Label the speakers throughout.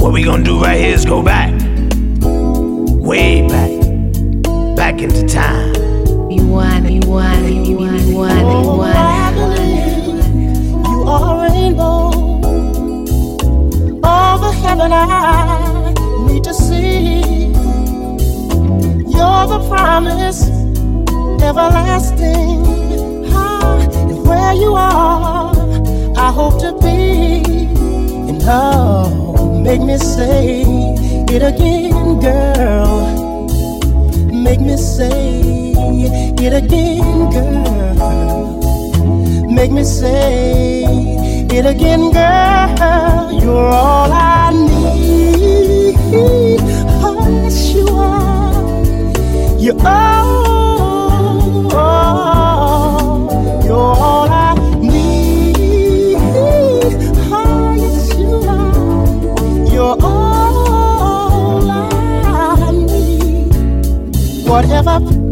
Speaker 1: What we gonna do right here is go back, way back, back into time.
Speaker 2: You want, you want, you want, you want, you want.
Speaker 3: You are a rainbow, all the heaven I need to see. You're the promise, everlasting. Ah, and where you are, I hope to be. Oh, make me say it again, girl. Make me say it again, girl. Make me say it again, girl. You're all I need. Oh, yes, you are. You're all, all. You're all Whatever.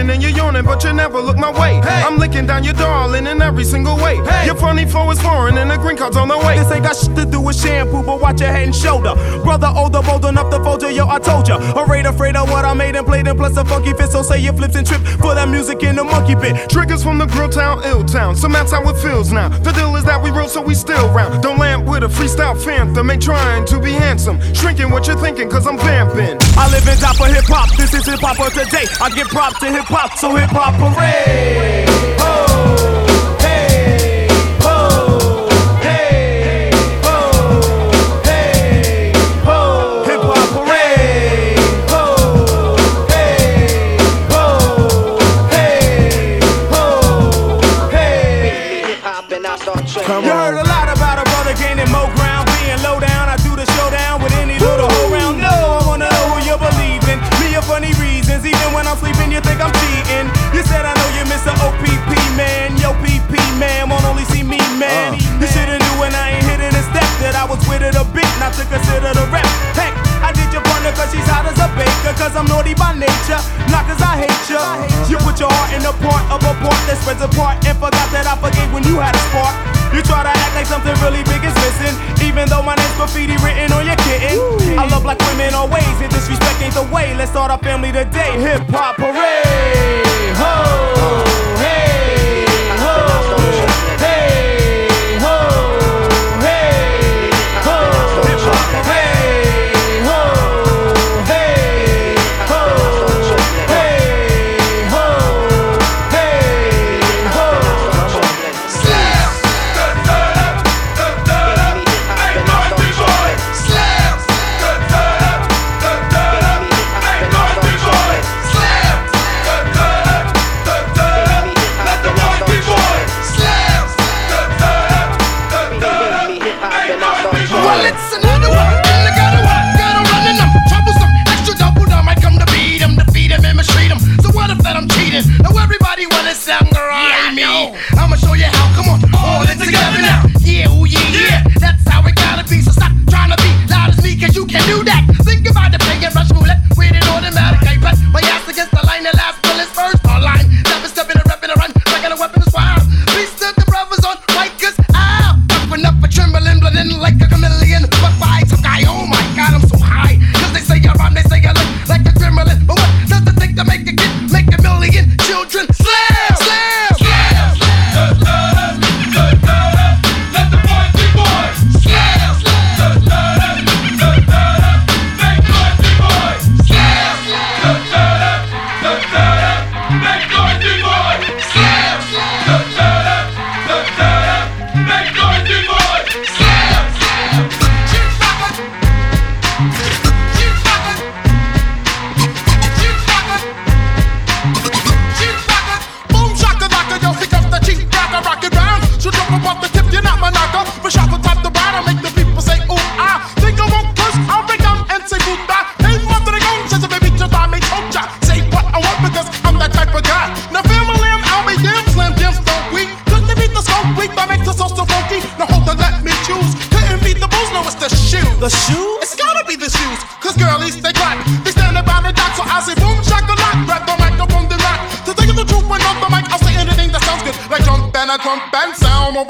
Speaker 4: And you're yawning, but you never look my way. I'm licking down your darling in every single way. Your funny flow is foreign, and the green card's on the way.
Speaker 5: This ain't got shit to do with shampoo, but watch your head and shoulder. Brother older, bold enough to fold you, yo, I told ya. Afraid, afraid of what I made and played, and plus a funky fit, so say you flips and trip for that music in the monkey bit.
Speaker 4: Triggers from the grill town, ill town. So that's how it feels now. The deal is that we real, so we still round. Don't lamp with a freestyle phantom. Ain't trying to be handsome. Shrinking what you're thinking, cause I'm vamping.
Speaker 5: I live in top of hip hop, this is hip hop of today. I give props to hip hop, so hip hop hooray!
Speaker 1: Ho!
Speaker 5: Bit, not to consider the rep. Heck, I did your partner cause she's hot as a baker, cause I'm naughty by nature, not cause I hate you. You put your heart in the point of a point that spreads apart and forgot that I forgave when you had a spark. You try to act like something really big is missing, even though my name's graffiti written on your kitten. I love like women always, and disrespect ain't the way. Let's start our family today. Hip hop hooray! Ho! Hey!
Speaker 6: yeah. I'ma show you how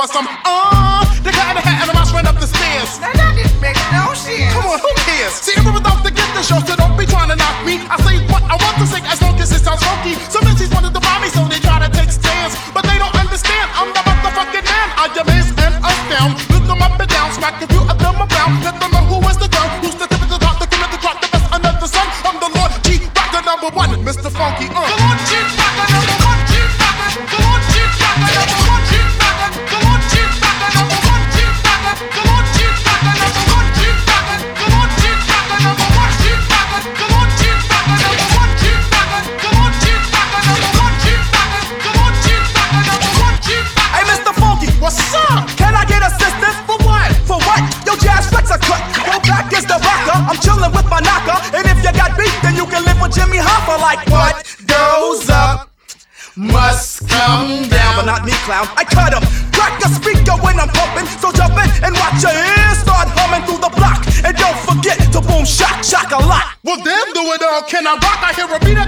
Speaker 6: over some, me,
Speaker 5: clown. I cut him. Crack the speaker when I'm pumping. So jump in and watch your ears start humming through the block. And don't forget to boom, shock, shock a lot.
Speaker 6: Well, them do it all. Can I rock? I hear a beat,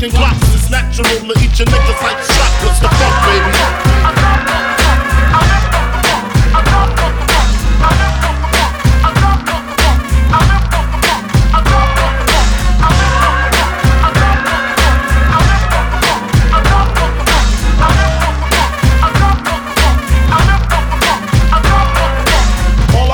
Speaker 7: boxes, packing glocks. It's natural to eat your niggas like chocolates. The funk, baby. All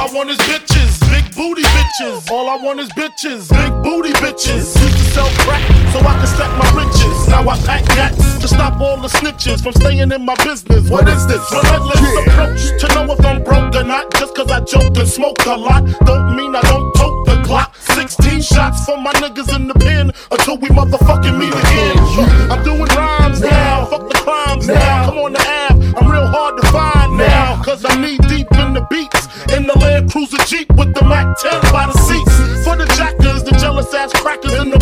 Speaker 7: I want is bitches, big booty bitches. All I want is bitches, big booty bitches. All I want is bitches, big booty bitches. Used to sell crack so I could stack my riches. Now I pack gats to stop all the snitches from staying in my business. What is this? Relentless approach to know if I'm broke or not. Just cause I joke and smoke a lot, don't mean I don't tote the Glock. 16 shots for my niggas in the pen until we motherfucking meet again. I'm doing rhymes now, fuck the crimes now. Come on the app, I'm real hard to find now. Cause I'm knee deep in the beats. In the Land Cruiser Jeep with the Mac 10 by the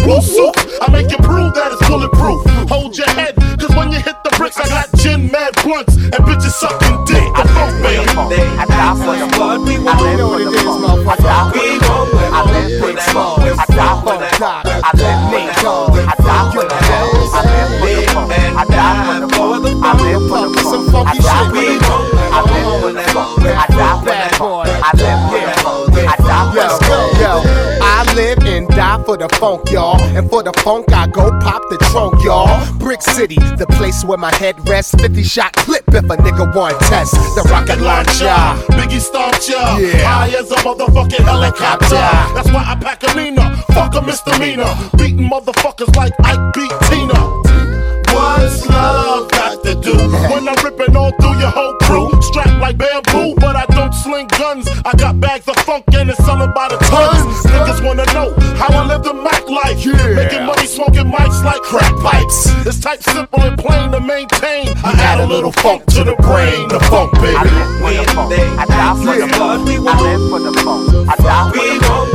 Speaker 7: blue suit. I make you prove that it's bulletproof. Hold your head, cause when you hit the bricks, I got gin, mad blunts, and bitches sucking dick. The funk, baby.
Speaker 8: I die for the blood. We want
Speaker 3: You know
Speaker 8: for the funk,
Speaker 3: y'all. And for the funk, I go pop the trunk, y'all. Brick City, the place where my head rests. 50 shot clip if a nigga want test. The rocket launcher.
Speaker 7: Biggie starts ya.
Speaker 3: Yeah.
Speaker 7: High as a motherfucking helicopter. That's why I pack a Nina. Fuck a misdemeanor. Beating motherfuckers like Ike beat Tina. What's love got to do? When I'm ripping all through your whole crew. Strapped like bamboo, got bags of funk and it's selling by the tons. Niggas wanna know how I live the Mac life.
Speaker 3: Yeah.
Speaker 7: Making money smoking mics like crack pipes. It's type simple and plain to maintain. I add a little funk to the brain. The funk, baby.
Speaker 8: I live for the funk. I die for the blood. I live for the funk. I die for the funk.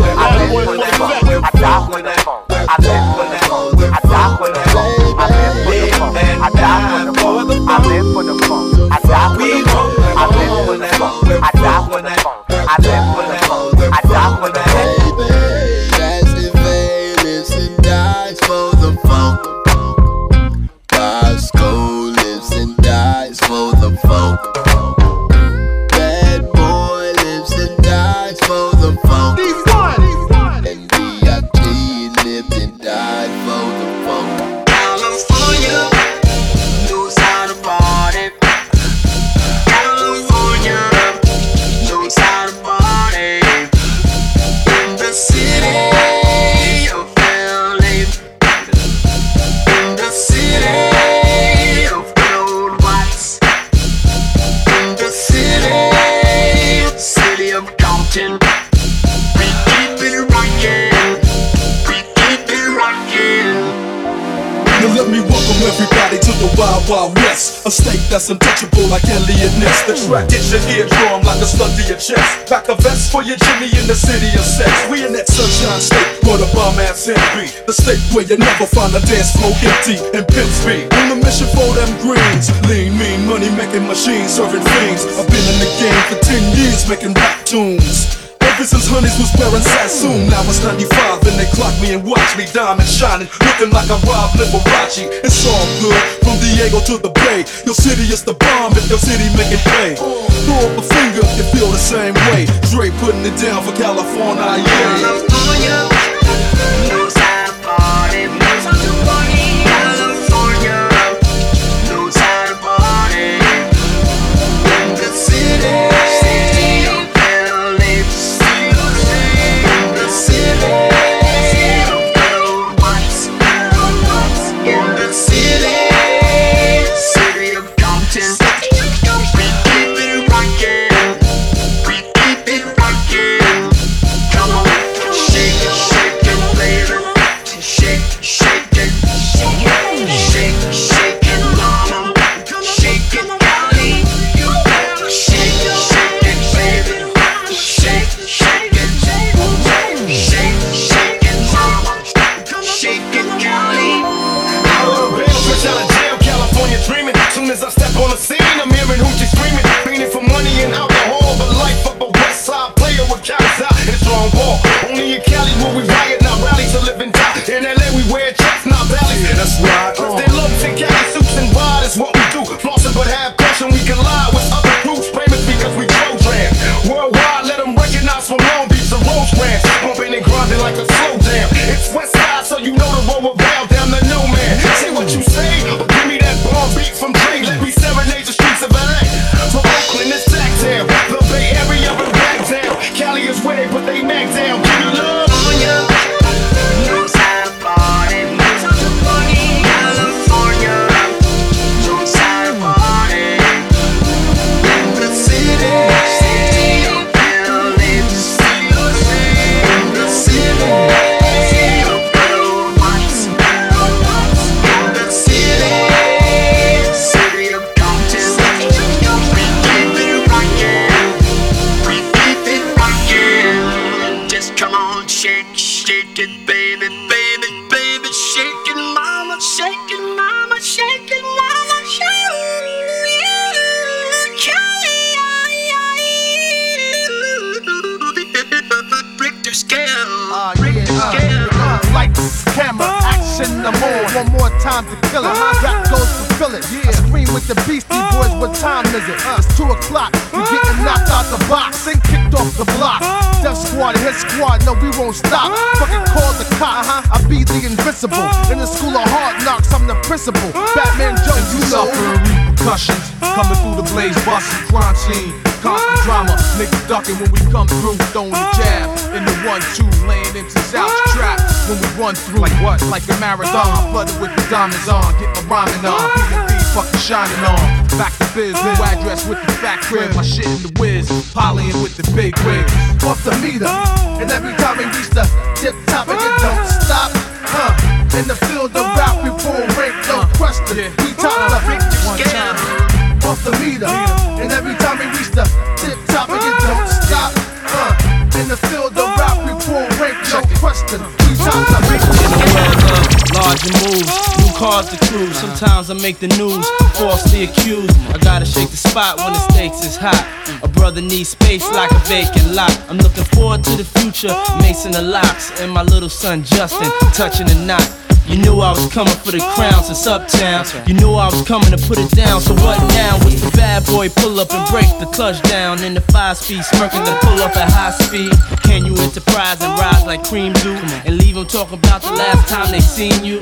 Speaker 9: Wild A state that's untouchable like Eliot Ness. The track hits your eardrum like a slug to your chest. Pack a vest for your Jimmy in the city of sex. We in that sunshine state where the bomb ass be. The state where you never find a dance floor empty and pimp speed. On a mission for them greens. Lean, mean, money making machines, serving fiends. I've been in the game for 10 years making rap tunes. Ever since Honeys was wearing Sassoon, now it's 95 and they clock me and watch me diamond shining, looking like I robbed Liberace. It's all good, from Diego to the Bay. Your city is the bomb if your city make it pay. Throw up a finger you feel the same way. Dre putting it down for California, yeah.
Speaker 10: Time to kill it. Rap goes to fill it. I scream with the Beastie Boys. What time is it? It's two o'clock. You getting knocked out the box. Ain't kicked off the block. Death Squad, Hit Squad. No, we won't stop. Fucking call the cops. I be the invincible. In the school of hard knocks, I'm the principal. Batman Jones, you know.
Speaker 11: Suffering coming through the blaze, busting crime scene. Constant drama, niggas ducking when we come through, throwing the jab in the one two, laying into South trap when we run through. Like what? Like a marathon, flooded with the diamonds on, get my rhyming on, B&B fucking shining on. Back to biz, new address with the fat crib, my shit in the whiz, polying with the big wigs.
Speaker 10: off the meter. And every time we reach the tip top, it don't stop. Huh. In the field of rap, we pull rank, no question. We top the off the meter. And every time we reach the tip top, it don't stop. Huh. In the field of rap, we pull rank, no question. We top the
Speaker 12: Larger moves, new cars to cruise. Sometimes I make the news, falsely accused. I gotta shake the spot when the stakes is hot. A brother needs space like a vacant lot. I'm looking forward to the future, Mase and the Lox, and my little son Justin touching the knot. You knew I was coming for the crown since uptown. You knew I was coming to put it down. So what now? Was the bad boy pull up and break the clutch down in the five speed, smirking then pull up at high speed? Can you enterprise and rise like cream do and leave them talking about the last time they seen you?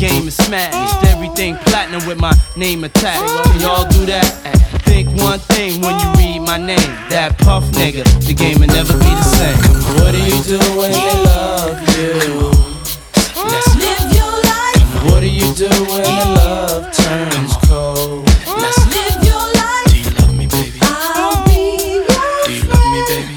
Speaker 12: Game is smashed, everything platinum with my name attached. Can y'all do that? Think one thing when you read my name. That puff nigga, the game will never be the same. What do you do when they love you? What do you do when the love turns cold? Let's live your life. Do you love me, baby? I'll be yours. Do you love me, baby?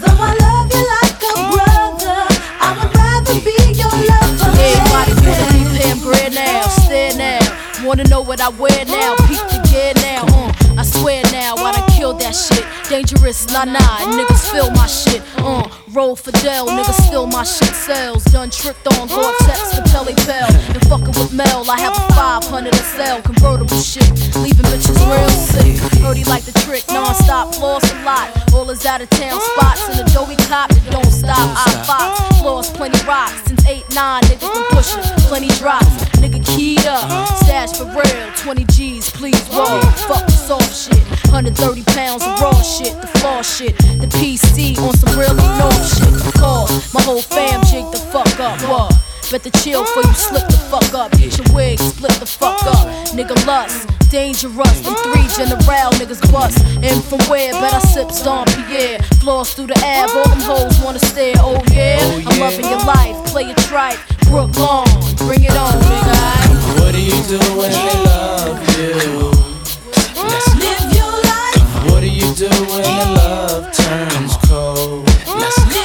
Speaker 2: Though I love you like a brother, I would rather be your lover. Everybody better be paying bread now, stare now.
Speaker 13: Wanna know what I wear now. Peep the gear now, uh. I swear now, I done killed that shit. Dangerous, nah nah, niggas feel my shit, uh. Roll for Fidel, niggas steal my shit sells. Done tricked on Gore-Tex, the Pelle Pelle. And fucking with Mel, I have a 500 a sell. Convertible shit, leaving bitches real sick. Heard he like the trick, non-stop, floss a lot. All his out of town spots in Adobe cop that don't stop. I fox, floors plenty rocks. Since 8 9, niggas been pushing, plenty drops. Nigga keyed up, stash for real. 20 G's, please roll. Fuck the soft shit. 130 pounds of raw shit, the flaw shit. The PC on some real north shit. Call my whole fam jig the fuck up. What? Better chill for you slip the fuck up. Get your wig split the fuck up. Nigga lust, dangerous. Them three general niggas bust. And from where? Bet I sip Stomp Pierre. Floss through the ab, all them hoes wanna stare. Oh yeah, oh, I'm loving your life. Play it right. Brook Long, bring it on, nigga.
Speaker 12: What do you do when they love you? do when love turns cold? Let's go.